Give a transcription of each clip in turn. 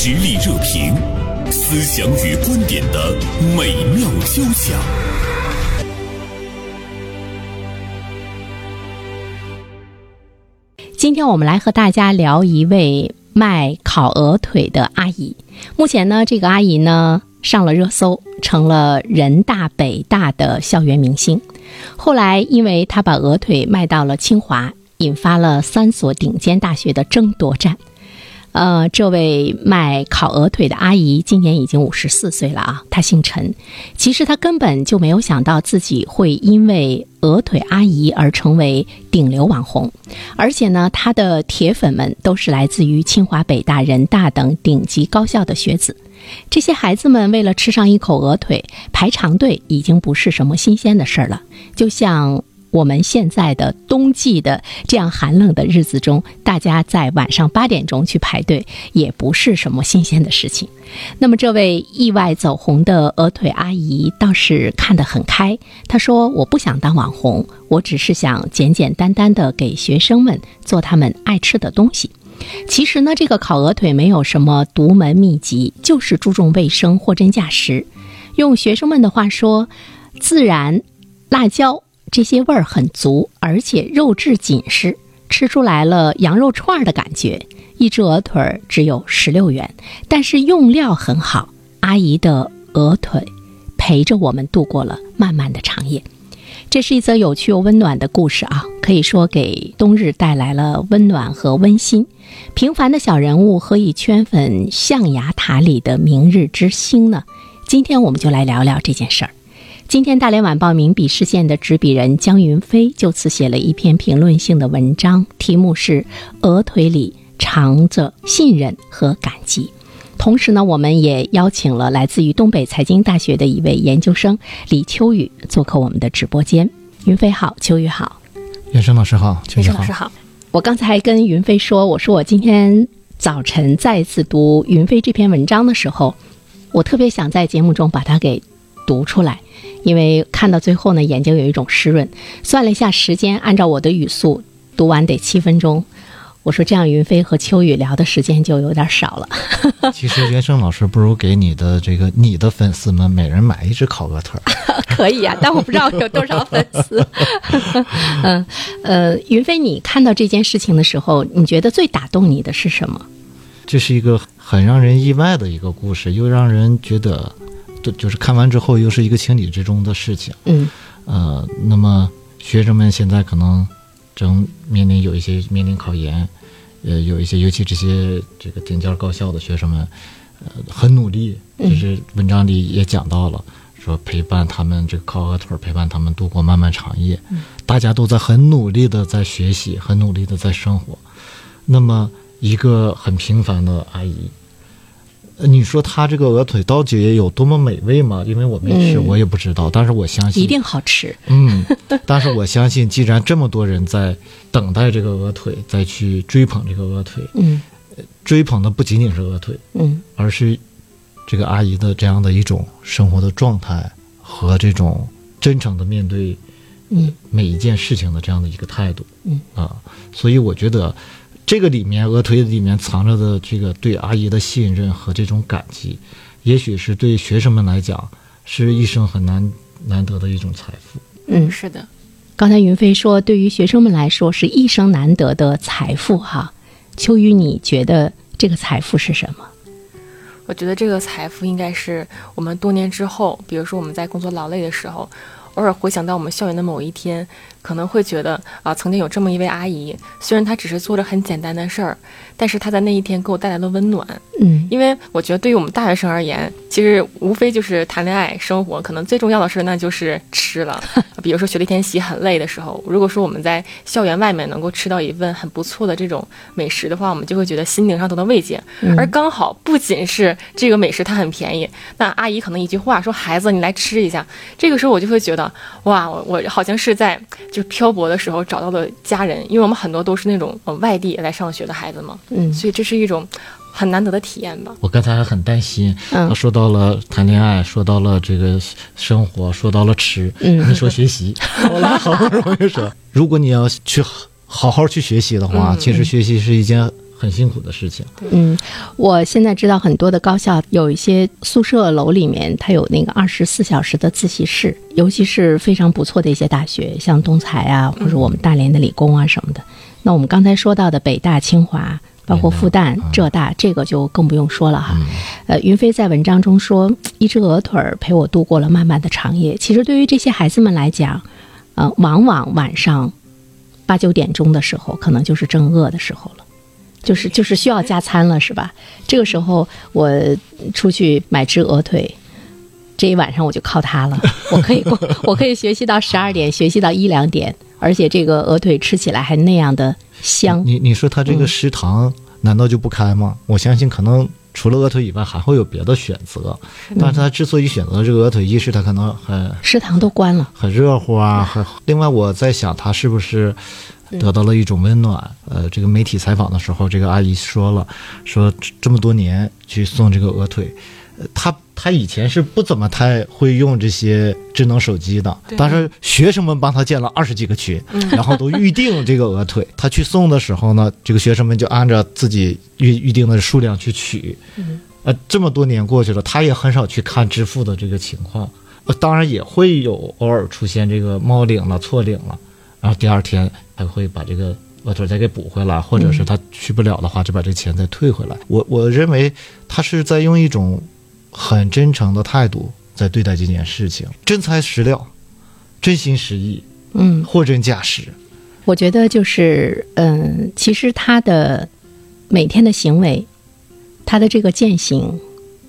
实力热评，思想与观点的美妙交响。今天我们来和大家聊一位卖烤鹅腿的阿姨。目前呢，这个阿姨呢上了热搜，成了人大北大的校园明星。后来，因为她把鹅腿卖到了清华，引发了三所顶尖大学的争夺战。呃，这位卖烤鹅腿的阿姨今年已经五十四岁了啊，她姓陈。其实她根本就没有想到自己会因为鹅腿阿姨而成为顶流网红，而且呢，她的铁粉们都是来自于清华、北大、人大等顶级高校的学子。这些孩子们为了吃上一口鹅腿，排长队已经不是什么新鲜的事儿了，就像。我们现在的冬季的这样寒冷的日子中，大家在晚上八点钟去排队，也不是什么新鲜的事情。那么，这位意外走红的鹅腿阿姨倒是看得很开。她说：“我不想当网红，我只是想简简单单的给学生们做他们爱吃的东西。其实呢，这个烤鹅腿没有什么独门秘籍，就是注重卫生、货真价实。用学生们的话说，自然辣椒。”这些味儿很足，而且肉质紧实，吃出来了羊肉串的感觉。一只鹅腿只有十六元，但是用料很好。阿姨的鹅腿陪着我们度过了漫漫的长夜。这是一则有趣又温暖的故事啊，可以说给冬日带来了温暖和温馨。平凡的小人物何以圈粉象牙塔里的明日之星呢？今天我们就来聊聊这件事儿。今天，《大连晚报》名笔视线的执笔人江云飞就此写了一篇评论性的文章，题目是《鹅腿里藏着信任和感激》。同时呢，我们也邀请了来自于东北财经大学的一位研究生李秋雨做客我们的直播间。云飞好，秋雨好，袁生老师好，秋雨老师好。我刚才跟云飞说，我说我今天早晨再次读云飞这篇文章的时候，我特别想在节目中把它给读出来。因为看到最后呢，眼睛有一种湿润。算了一下时间，按照我的语速读完得七分钟。我说这样，云飞和秋雨聊的时间就有点少了。其实袁生老师不如给你的这个你的粉丝们每人买一只烤鹅腿。可以啊，但我不知道有多少粉丝。嗯呃，云飞，你看到这件事情的时候，你觉得最打动你的是什么？这是一个很让人意外的一个故事，又让人觉得。就就是看完之后，又是一个情理之中的事情。嗯，呃，那么学生们现在可能正面临有一些面临考研，呃，有一些尤其这些这个顶尖高校的学生们，呃，很努力。就是文章里也讲到了，说陪伴他们这个烤鹅腿，陪伴他们度过漫漫长夜。嗯大家都在很努力的在学习，很努力的在生活。那么一个很平凡的阿姨。你说他这个鹅腿刀节有多么美味吗？因为我没吃，我也不知道。但是我相信一定好吃。嗯，但是我相信，既然这么多人在等待这个鹅腿，再去追捧这个鹅腿，嗯，追捧的不仅仅是鹅腿，嗯，而是这个阿姨的这样的一种生活的状态和这种真诚的面对，嗯，每一件事情的这样的一个态度，嗯啊，所以我觉得。这个里面，鹅腿里面藏着的这个对阿姨的信任和这种感激，也许是对学生们来讲，是一生很难难得的一种财富。嗯，是的。刚才云飞说，对于学生们来说，是一生难得的财富。哈，秋雨，你觉得这个财富是什么？我觉得这个财富应该是我们多年之后，比如说我们在工作劳累的时候，偶尔回想到我们校园的某一天。可能会觉得啊，曾经有这么一位阿姨，虽然她只是做着很简单的事儿，但是她在那一天给我带来了温暖。嗯，因为我觉得对于我们大学生而言，其实无非就是谈恋爱、生活，可能最重要的事那就是吃了。比如说学了一天习很累的时候，如果说我们在校园外面能够吃到一份很不错的这种美食的话，我们就会觉得心灵上得到慰藉。而刚好不仅是这个美食它很便宜，那阿姨可能一句话说：“孩子，你来吃一下。”这个时候我就会觉得哇，我我好像是在。就漂泊的时候找到的家人，因为我们很多都是那种呃外地来上学的孩子嘛，嗯，所以这是一种很难得的体验吧。我刚才还很担心，嗯。说到了谈恋爱，说到了这个生活，说到了吃，嗯，你说学习，我好不容易说，如果你要去好好去学习的话，其实学习是一件很辛苦的事情。嗯，我现在知道很多的高校有一些宿舍楼里面，它有那个二十四小时的自习室，尤其是非常不错的一些大学，像东财啊，或者我们大连的理工啊什么的。那我们刚才说到的北大、清华，包括复旦、浙大，这个就更不用说了哈。呃，云飞在文章中说，一只鹅腿儿陪我度过了漫漫的长夜。其实对于这些孩子们来讲，呃，往往晚上八九点钟的时候，可能就是正饿的时候了。就是就是需要加餐了，是吧？这个时候我出去买只鹅腿，这一晚上我就靠它了。我可以过，我可以学习到十二点，学习到一两点，而且这个鹅腿吃起来还那样的香。你你说他这个食堂难道就不开吗？我相信可能除了鹅腿以外，还会有别的选择。但是他之所以选择这个鹅腿，一是他可能很食堂都关了，很热乎啊，很。另外我在想，他是不是？得到了一种温暖。呃，这个媒体采访的时候，这个阿姨说了，说这么多年去送这个鹅腿，呃，她她以前是不怎么太会用这些智能手机的，但是学生们帮她建了二十几个群，然后都预定这个鹅腿。她去送的时候呢，这个学生们就按照自己预预定的数量去取。呃，这么多年过去了，她也很少去看支付的这个情况。呃，当然也会有偶尔出现这个冒领了、错领了。然后第二天还会把这个额头再给补回来，或者是他去不了的话，就把这钱再退回来。我我认为他是在用一种很真诚的态度在对待这件事情，真材实料，真心实意，嗯，货真价实。我觉得就是，嗯，其实他的每天的行为，他的这个践行，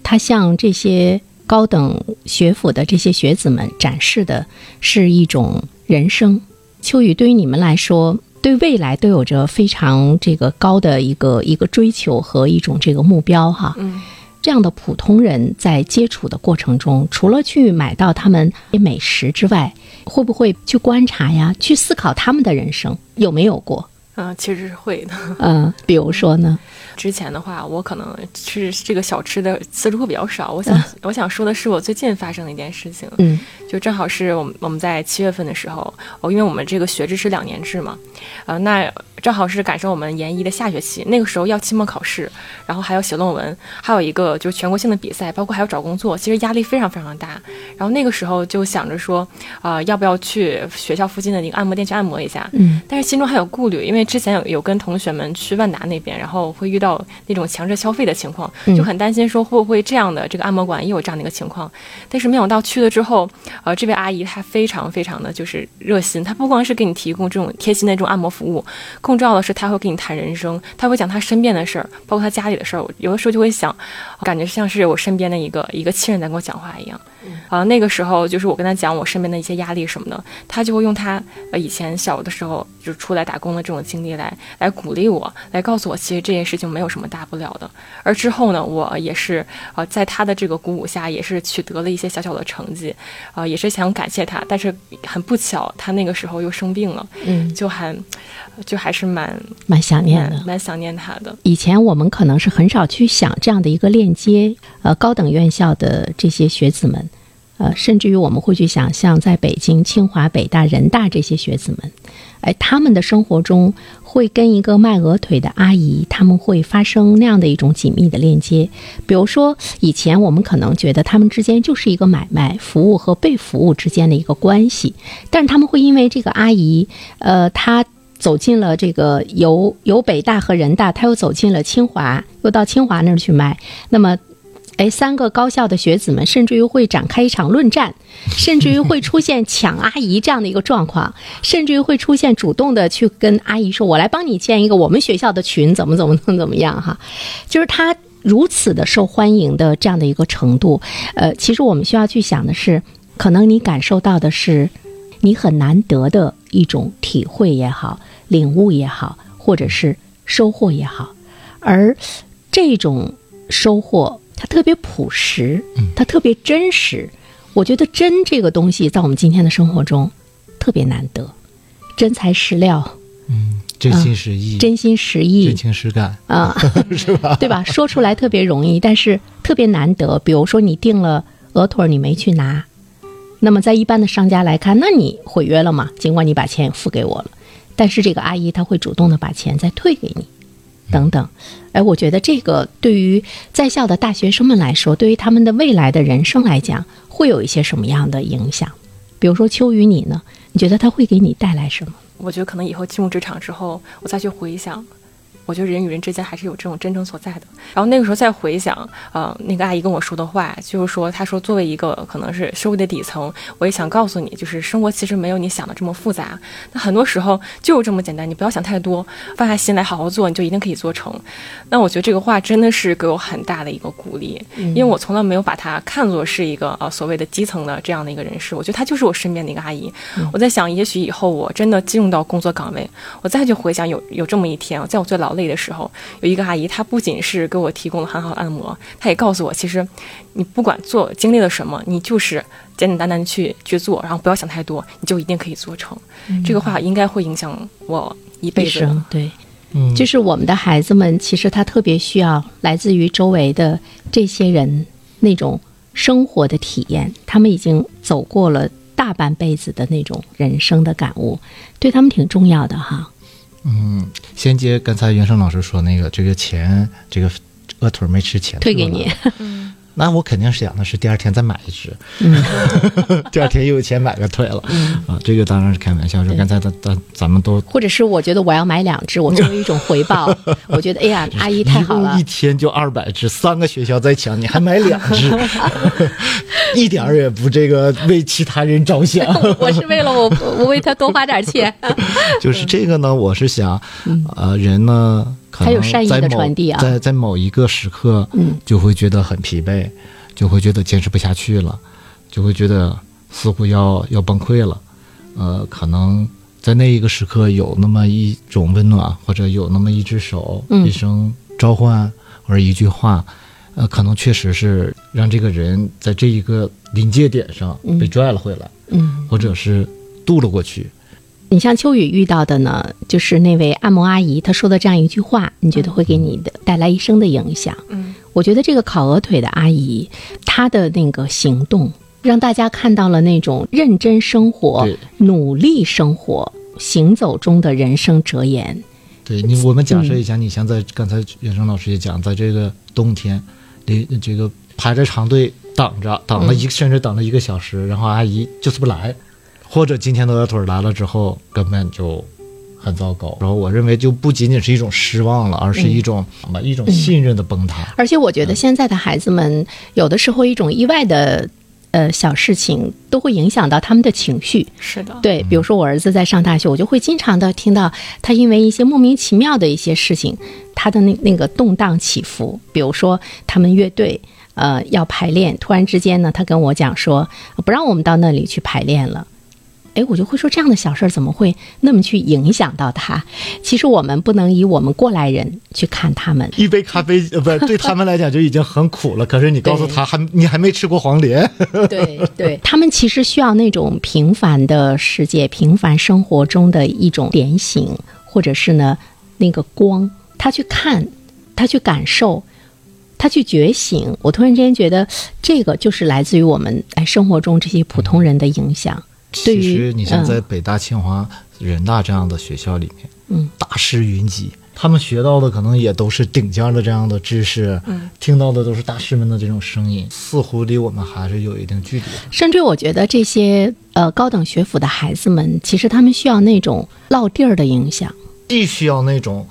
他向这些高等学府的这些学子们展示的是一种人生。秋雨，对于你们来说，对未来都有着非常这个高的一个一个追求和一种这个目标哈。嗯，这样的普通人在接触的过程中，除了去买到他们美食之外，会不会去观察呀？去思考他们的人生有没有过？嗯，其实是会的。嗯，比如说呢？之前的话，我可能吃这个小吃的次数会比较少。我想，我想说的是我最近发生的一件事情。嗯，就正好是我们我们在七月份的时候，哦，因为我们这个学制是两年制嘛，呃，那正好是赶上我们研一的下学期，那个时候要期末考试，然后还要写论文，还有一个就是全国性的比赛，包括还要找工作，其实压力非常非常大。然后那个时候就想着说，啊，要不要去学校附近的那个按摩店去按摩一下？嗯，但是心中还有顾虑，因为之前有有跟同学们去万达那边，然后会遇到。那种强制消费的情况，就很担心说会不会这样的这个按摩馆也有这样的一个情况。但是没想到去了之后，呃，这位阿姨她非常非常的就是热心，她不光是给你提供这种贴心的这种按摩服务，更重要的是她会跟你谈人生，她会讲她身边的事儿，包括她家里的事儿。有的时候就会想，感觉像是我身边的一个一个亲人在跟我讲话一样。啊，那个时候就是我跟他讲我身边的一些压力什么的，他就会用他呃以前小的时候就出来打工的这种经历来来鼓励我，来告诉我其实这件事情没有什么大不了的。而之后呢，我也是呃在他的这个鼓舞下，也是取得了一些小小的成绩，啊，也是想感谢他。但是很不巧，他那个时候又生病了，嗯，就还就还是蛮蛮想念的，蛮想念他的。以前我们可能是很少去想这样的一个链接，呃，高等院校的这些学子们。呃，甚至于我们会去想象，在北京清华、北大、人大这些学子们，哎，他们的生活中会跟一个卖鹅腿的阿姨，他们会发生那样的一种紧密的链接。比如说，以前我们可能觉得他们之间就是一个买卖、服务和被服务之间的一个关系，但是他们会因为这个阿姨，呃，她走进了这个由由北大和人大，他又走进了清华，又到清华那儿去卖，那么。哎，三个高校的学子们，甚至于会展开一场论战，甚至于会出现抢阿姨这样的一个状况，甚至于会出现主动的去跟阿姨说：“我来帮你建一个我们学校的群，怎么怎么怎么怎么样？”哈，就是他如此的受欢迎的这样的一个程度。呃，其实我们需要去想的是，可能你感受到的是你很难得的一种体会也好，领悟也好，或者是收获也好，而这种收获。它特别朴实，它特别真实。我觉得真这个东西在我们今天的生活中特别难得，真材实料，嗯，真心实意，真心实意，真情实感啊，是吧？对吧？说出来特别容易，但是特别难得。比如说你订了鹅腿，你没去拿，那么在一般的商家来看，那你毁约了嘛？尽管你把钱付给我了，但是这个阿姨她会主动的把钱再退给你。等等。哎，我觉得这个对于在校的大学生们来说，对于他们的未来的人生来讲，会有一些什么样的影响？比如说秋雨，你呢？你觉得他会给你带来什么？我觉得可能以后进入职场之后，我再去回想。我觉得人与人之间还是有这种真诚所在的。然后那个时候再回想，呃，那个阿姨跟我说的话，就是说，她说作为一个可能是社会的底层，我也想告诉你，就是生活其实没有你想的这么复杂。那很多时候就是这么简单，你不要想太多，放下心来好好做，你就一定可以做成。那我觉得这个话真的是给我很大的一个鼓励，因为我从来没有把她看作是一个呃所谓的基层的这样的一个人士。我觉得她就是我身边的一个阿姨。我在想，也许以后我真的进入到工作岗位，我再去回想有有这么一天，在我最劳累的时候，有一个阿姨，她不仅是给我提供了很好的按摩，她也告诉我，其实你不管做经历了什么，你就是简简单单去去做，然后不要想太多，你就一定可以做成。这个话应该会影响我一辈子。对，嗯，就是我们的孩子们，其实他特别需要来自于周围的这些人那种生活的体验，他们已经走过了大半辈子的那种人生的感悟，对他们挺重要的哈。嗯，先接刚才袁生老师说那个，这个钱，这个饿腿没吃钱退给你，那我肯定是想的是第二天再买一只，第二天又有钱买个腿了，啊，这个当然是开玩笑。说刚才咱咱咱们都或者是我觉得我要买两只，我作为一种回报，我觉得哎呀，阿姨太好了。一，天就二百只，三个学校在抢，你还买两只，一点儿也不这个为其他人着想。我是为了我我为他多花点钱，就是这个呢，我是想，呃，人呢，还有善意的在某传递啊在在某一个时刻，嗯，就会觉得很疲惫，就会觉得坚持不下去了，就会觉得似乎要要崩溃了，呃，可能在那一个时刻有那么一种温暖，或者有那么一只手，嗯一声召唤，或者一句话。呃，可能确实是让这个人在这一个临界点上被拽了回来，嗯。或者是渡了过去。你像秋雨遇到的呢，就是那位按摩阿姨，她说的这样一句话，你觉得会给你的带来一生的影响？嗯，我觉得这个烤鹅腿的阿姨，她的那个行动，让大家看到了那种认真生活、努力生活、行走中的人生哲言。对你，我们假设一下，你像在刚才袁生老师也讲，在这个冬天，你这个排着长队等着，等了一个、甚至等了一个小时，然后阿姨就是不来，或者今天的鹅腿来了之后根本就很糟糕。然后我认为就不仅仅是一种失望了，而是一种什么、一种信任的崩塌。而且我觉得现在的孩子们，有的时候一种意外的呃小事情，都会影响到他们的情绪。是的，对，比如说我儿子在上大学，我就会经常的听到他因为一些莫名其妙的一些事情，他的那那个动荡起伏。比如说他们乐队呃要排练，突然之间呢，他跟我讲说不让我们到那里去排练了。哎，我就会说这样的小事儿怎么会那么去影响到他？其实我们不能以我们过来人去看他们，一杯咖啡，呃，不是对他们来讲就已经很苦了。可是你告诉他，还你还没吃过黄连，对对，他们其实需要那种平凡的世界、平凡生活中的一种点醒，或者是呢那个光，他去看，他去感受，他去觉醒。我突然之间觉得，这个就是来自于我们哎生活中这些普通人的影响。对于其实你像嗯在北大、清华、人大这样的学校里面，嗯，大师云集，他们学到的可能也都是顶尖的这样的知识，嗯，听到的都是大师们的这种声音，似乎离我们还是有一定距离。甚至我觉得这些呃高等学府的孩子们，其实他们需要那种落地儿的影响。既需要那种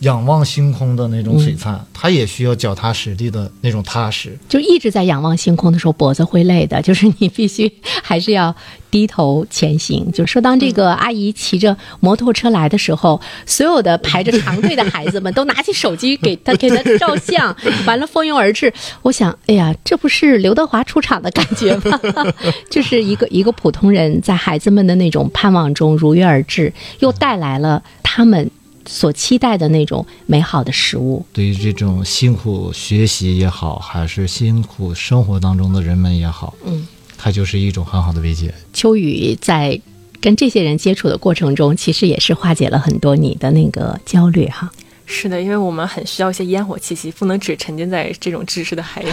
仰望星空的那种璀璨，嗯他也需要脚踏实地的那种踏实。就一直在仰望星空的时候，脖子会累的。就是你必须还是要低头前行。就说当这个阿姨骑着摩托车来的时候，所有的排着长队的孩子们都拿起手机给她给她照相，完了蜂拥而至。我想，哎呀，这不是刘德华出场的感觉吗？就是一个一个普通人在孩子们的那种盼望中如约而至，又带来了他们所期待的那种美好的食物。对于这种辛苦学习也好，还是辛苦生活当中的人们也好，嗯，它就是一种很好的慰藉。秋雨在跟这些人接触的过程中，其实也是化解了很多你的那个焦虑哈。是的，因为我们很需要一些烟火气息，不能只沉浸在这种知识的海洋。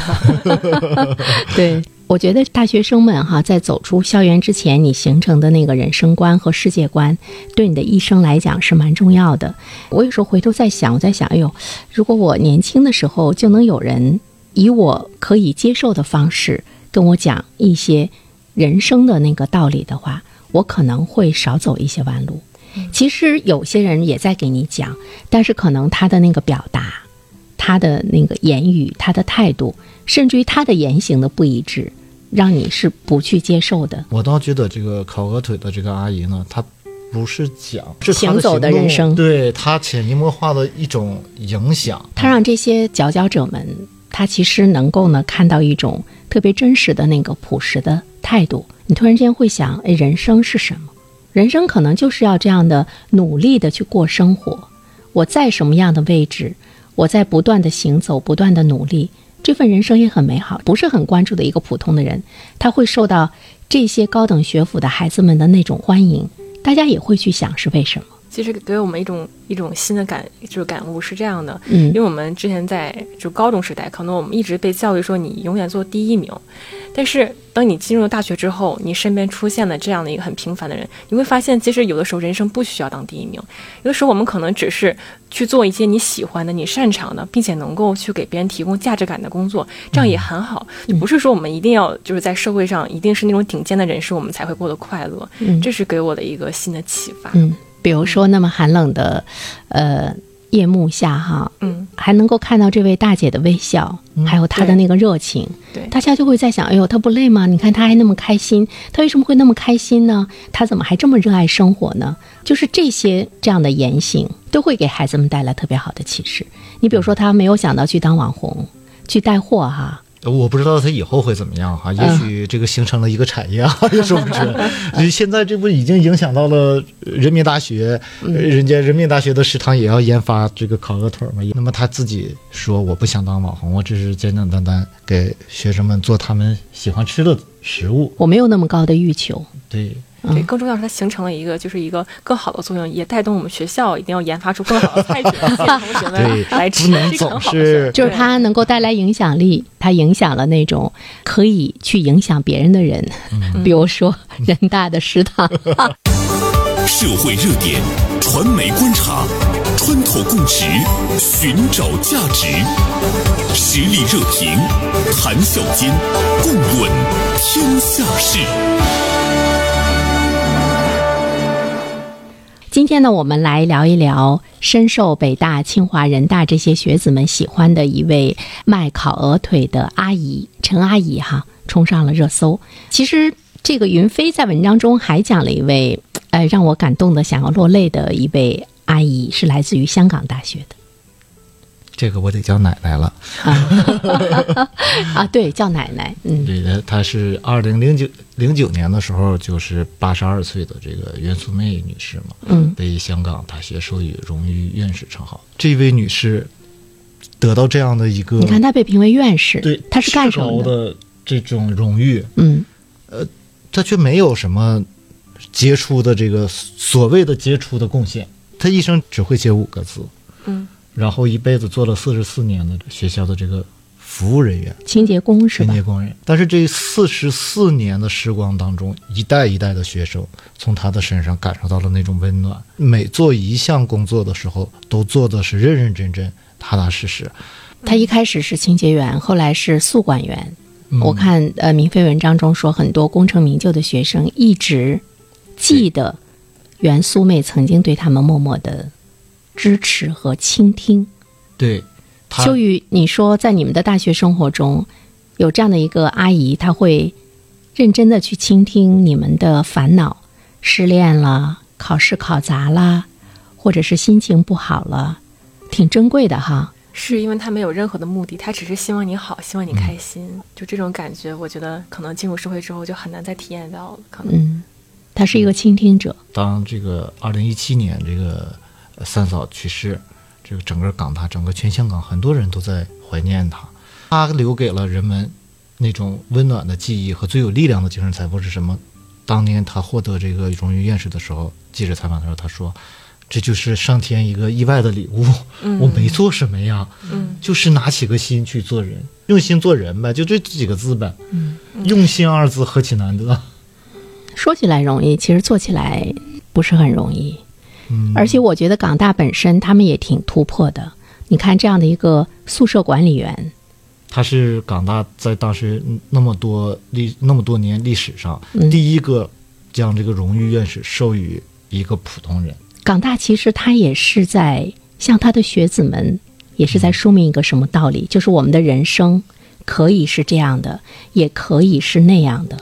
对，我觉得大学生们哈，在走出校园之前，你形成的那个人生观和世界观，对你的一生来讲是蛮重要的。我有时候回头在想，我在想，哎呦，如果我年轻的时候就能有人以我可以接受的方式跟我讲一些人生的那个道理的话，我可能会少走一些弯路。其实有些人也在给你讲，但是可能他的那个表达。他的那个言语，他的态度，甚至于他的言行的不一致，让你是不去接受的。我倒觉得这个烤鹅腿的这个阿姨呢，她不是讲是她行走的人生对她潜移默化的一种影响。他让这些佼佼者们，他其实能够呢看到一种特别真实的那个朴实的态度。你突然间会想，哎，人生是什么？人生可能就是要这样的努力的去过生活。我在什么样的位置，我在不断的行走，不断的努力，这份人生也很美好。不是很关注的一个普通的人，他会受到这些高等学府的孩子们的那种欢迎，大家也会去想是为什么。其实给我们一种一种新的感，就是感悟是这样的，嗯因为我们之前在就高中时代，可能我们一直被教育说你永远做第一名，但是当你进入大学之后，你身边出现了这样的一个很平凡的人，你会发现，其实有的时候人生不需要当第一名，有的时候我们可能只是去做一些你喜欢的、你擅长的，并且能够去给别人提供价值感的工作，这样也很好。就不是说我们一定要就是在社会上一定是那种顶尖的人士，我们才会过得快乐。嗯这是给我的一个新的启发。嗯，比如说那么寒冷的，呃，夜幕下哈，嗯，还能够看到这位大姐的微笑，还有她的那个热情，对大家就会在想，哎呦，她不累吗？你看她还那么开心，她为什么会那么开心呢？她怎么还这么热爱生活呢？就是这些这样的言行，都会给孩子们带来特别好的启示。你比如说，她没有想到去当网红，去带货哈，我不知道他以后会怎么样哈，也许这个形成了一个产业啊，也说不准。呃现在这不已经影响到了人民大学，呃人家人民大学的食堂也要研发这个烤鹅腿嘛。那么他自己说我不想当网红，我只是简简单单给学生们做他们喜欢吃的食物。我没有那么高的欲求。对，对，更重要是它形成了一个就是一个更好的作用，也带动我们学校一定要研发出更好的菜 同学们来吃，不能这个很总好的事儿是就是它能够带来影响力，它影响了那种可以去影响别人的人，比如说人大的食堂。社会热点，传媒观察，穿透共识，寻找价值，实力热评，谈笑间，共论天下事。今天呢，我们来聊一聊深受北大、清华、人大这些学子们喜欢的一位卖烤鹅腿的阿姨陈阿姨哈，冲上了热搜。其实这个云飞在文章中还讲了一位，呃，让我感动的想要落泪的一位阿姨，是来自于香港大学的这个我得叫奶奶了。啊，对，叫奶奶，嗯对的，她是二零零九零九年的时候，就是八十二岁的这个袁素妹女士嘛，嗯被香港大学授予荣誉院士称号。这位女士得到这样的一个，你看她被评为院士，对，她是干什么的？这种荣誉，嗯呃她却没有什么杰出的这个所谓的杰出的贡献。她一生只会写五个字，嗯，然后一辈子做了四十四年的学校的这个服务人员。清洁工是吧清洁？工人。但是这四十四年的时光当中，一代一代的学生从他的身上感受到了那种温暖。每做一项工作的时候，都做的是认认真真、踏踏实实。他一开始是清洁员，后来是宿管员。嗯我看呃，明飞文章中说，很多功成名就的学生一直记得袁苏妹曾经对他们默默的支持和倾听。对，秋雨，你说在你们的大学生活中，有这样的一个阿姨，她会认真的去倾听你们的烦恼，失恋了，考试考砸啦，或者是心情不好了，挺珍贵的哈。是因为他没有任何的目的，他只是希望你好，希望你开心，就这种感觉，我觉得可能进入社会之后就很难再体验到了，可能。嗯，她是一个倾听者。当这个二零一七年这个呃三嫂去世，这个整个港大、整个全香港很多人都在怀念她。她留给了人们那种温暖的记忆和最有力量的精神财富是什么？当年她获得这个荣誉院士的时候，记者采访的时候，她说：“这就是上天一个意外的礼物。我没做什么呀，嗯就是拿起个心去做人，用心做人呗，就这几个字呗。嗯用心二字何其难得。说起来容易，其实做起来不是很容易。嗯，而且我觉得港大本身他们也挺突破的。你看这样的一个宿舍管理员，他是港大在当时那么多历那么多年历史上、嗯第一个将这个荣誉院士授予一个普通人。港大其实他也是在向他的学子们，也是在说明一个什么道理，就是我们的人生可以是这样的，也可以是那样的。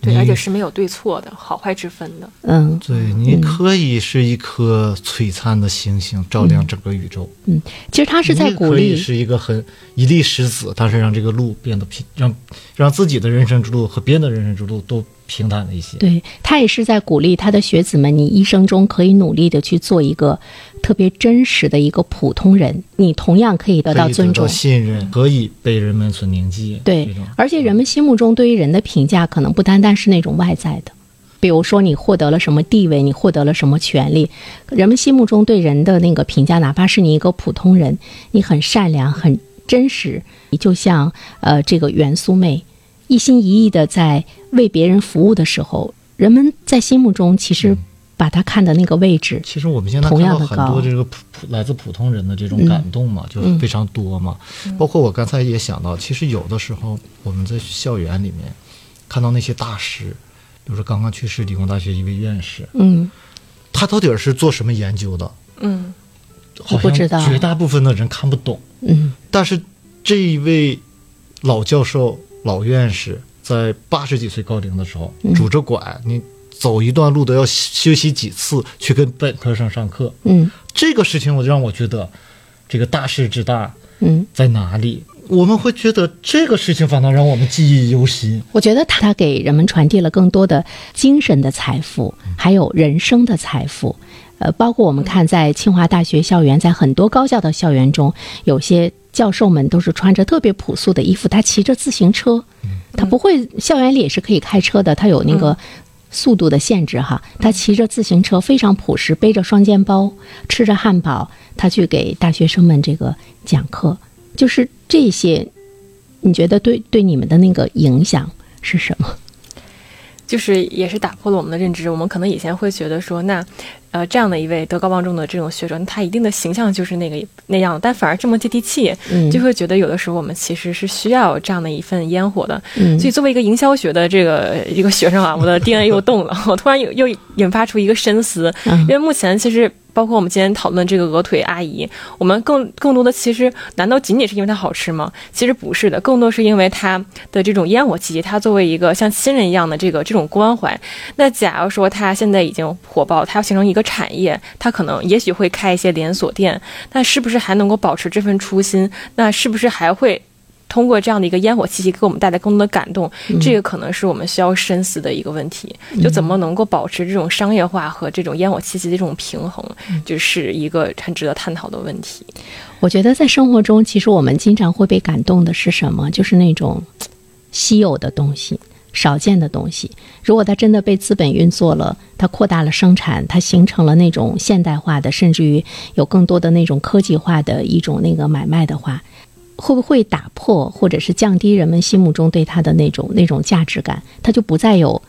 对，而且是没有对错的，好坏之分的。嗯，对，你可以是一颗璀璨的星星，照亮整个宇宙。嗯其实他是在鼓励，可以是一个很一粒石子，但是让这个路变得平，让让自己的人生之路和别人的人生之路都平坦了一些。对他也是在鼓励他的学子们，你一生中可以努力的去做一个特别真实的一个普通人，你同样可以得到到尊重。信任，可以被人们所铭记。对，而且人们心目中对于人的评价，可能不单单是那种外在的，比如说你获得了什么地位，你获得了什么权利，人们心目中对人的那个评价，哪怕是你一个普通人，你很善良、很真实，你就像呃这个袁苏妹，一心一意的在为别人服务的时候，人们在心目中其实把他看的那个位置，其实我们现在同看到很多这个普普来自普通人的这种感动嘛，就嗯非常多嘛。包括我刚才也想到，其实有的时候我们在校园里面看到那些大师，比如说刚刚去世理工大学一位院士，嗯。他到底是做什么研究的？嗯，好像不知道。绝大部分的人看不懂。嗯。但是这一位老教授、老院士，在八十几岁高龄的时候，嗯拄着拐，你走一段路都要休息几次去跟本科生上课。嗯这个事情，我就让我觉得，这个大事之大嗯，在哪里？我们会觉得这个事情反倒让我们记忆犹新。我觉得他他给人们传递了更多的精神的财富，还有人生的财富。呃，包括我们看在清华大学校园，在很多高校的校园中，有些教授们都是穿着特别朴素的衣服，他骑着自行车，他不会，校园里也是可以开车的，他有那个速度的限制哈。他骑着自行车非常朴实，背着双肩包，吃着汉堡，他去给大学生们这个讲课，就是这些，你觉得对对你们的那个影响是什么？就是也是打破了我们的认知。我们可能以前会觉得说，那呃这样的一位德高望重的这种学者，他一定的形象就是那个那样，但反而这么接地气，嗯就会觉得有的时候我们其实是需要这样的一份烟火的。嗯所以作为一个营销学的这个一个学生啊，我的 DNA 又动了，我突然又又引发出一个深思，嗯因为目前其实。包括我们今天讨论这个鹅腿阿姨，我们更更多的其实，难道仅仅是因为它好吃吗？其实不是的，更多是因为它的这种烟火气息，它作为一个像亲人一样的这个这种关怀。那假如说它现在已经火爆，它要形成一个产业，它可能也许会开一些连锁店，那是不是还能够保持这份初心？那是不是还会？通过这样的一个烟火气息，给我们带来更多的感动，这个可能是我们需要深思的一个问题。就怎么能够保持这种商业化和这种烟火气息的这种平衡，就是一个很值得探讨的问题。我觉得在生活中，其实我们经常会被感动的是什么？就是那种稀有的东西、少见的东西。如果它真的被资本运作了，它扩大了生产，它形成了那种现代化的，甚至于有更多的那种科技化的一种那个买卖的话，会不会打破或者是降低人们心目中对它的那种那种价值感？它就不再有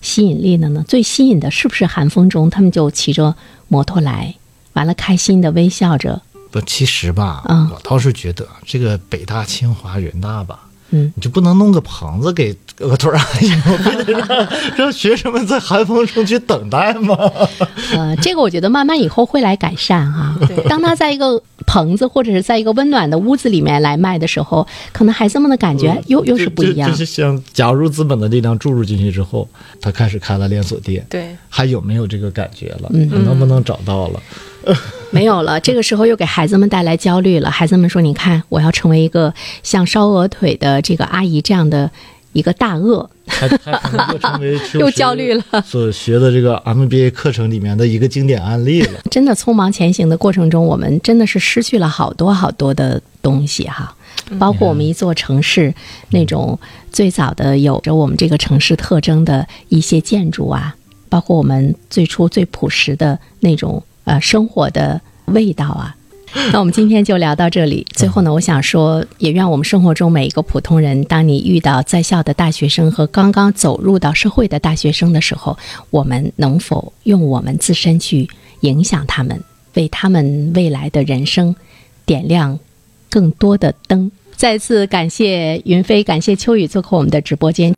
吸引力了呢？最吸引的是不是寒风中他们就骑着摩托来，完了开心的微笑着？不，其实吧，嗯我倒是觉得这个北大、清华、人大吧，嗯，你就不能弄个棚子给额头阿姨？非得让让学生们在寒风中去等待吗？呃，这个我觉得慢慢以后会来改善哈、对当他在一个棚子或者是在一个温暖的屋子里面来卖的时候，可能孩子们的感觉又又是不一样就。就是像假如资本的力量注入进去之后，他开始开了连锁店，对，还有没有这个感觉了？嗯能不能找到了？没有了，这个时候又给孩子们带来焦虑了。孩子们说：“你看，我要成为一个像烧鹅腿的这个阿姨这样的一个大鳄。又焦虑了所学的这个 MBA 课程里面的一个经典案例了。”真的匆忙前行的过程中，我们真的是失去了好多好多的东西哈。包括我们一座城市那种最早的有着我们这个城市特征的一些建筑啊，包括我们最初最朴实的那种呃生活的味道啊，那我们今天就聊到这里。最后呢，我想说，也愿我们生活中每一个普通人，当你遇到在校的大学生和刚刚走入到社会的大学生的时候，我们能否用我们自身去影响他们，为他们未来的人生点亮更多的灯？再次感谢云飞，感谢秋雨做客我们的直播间。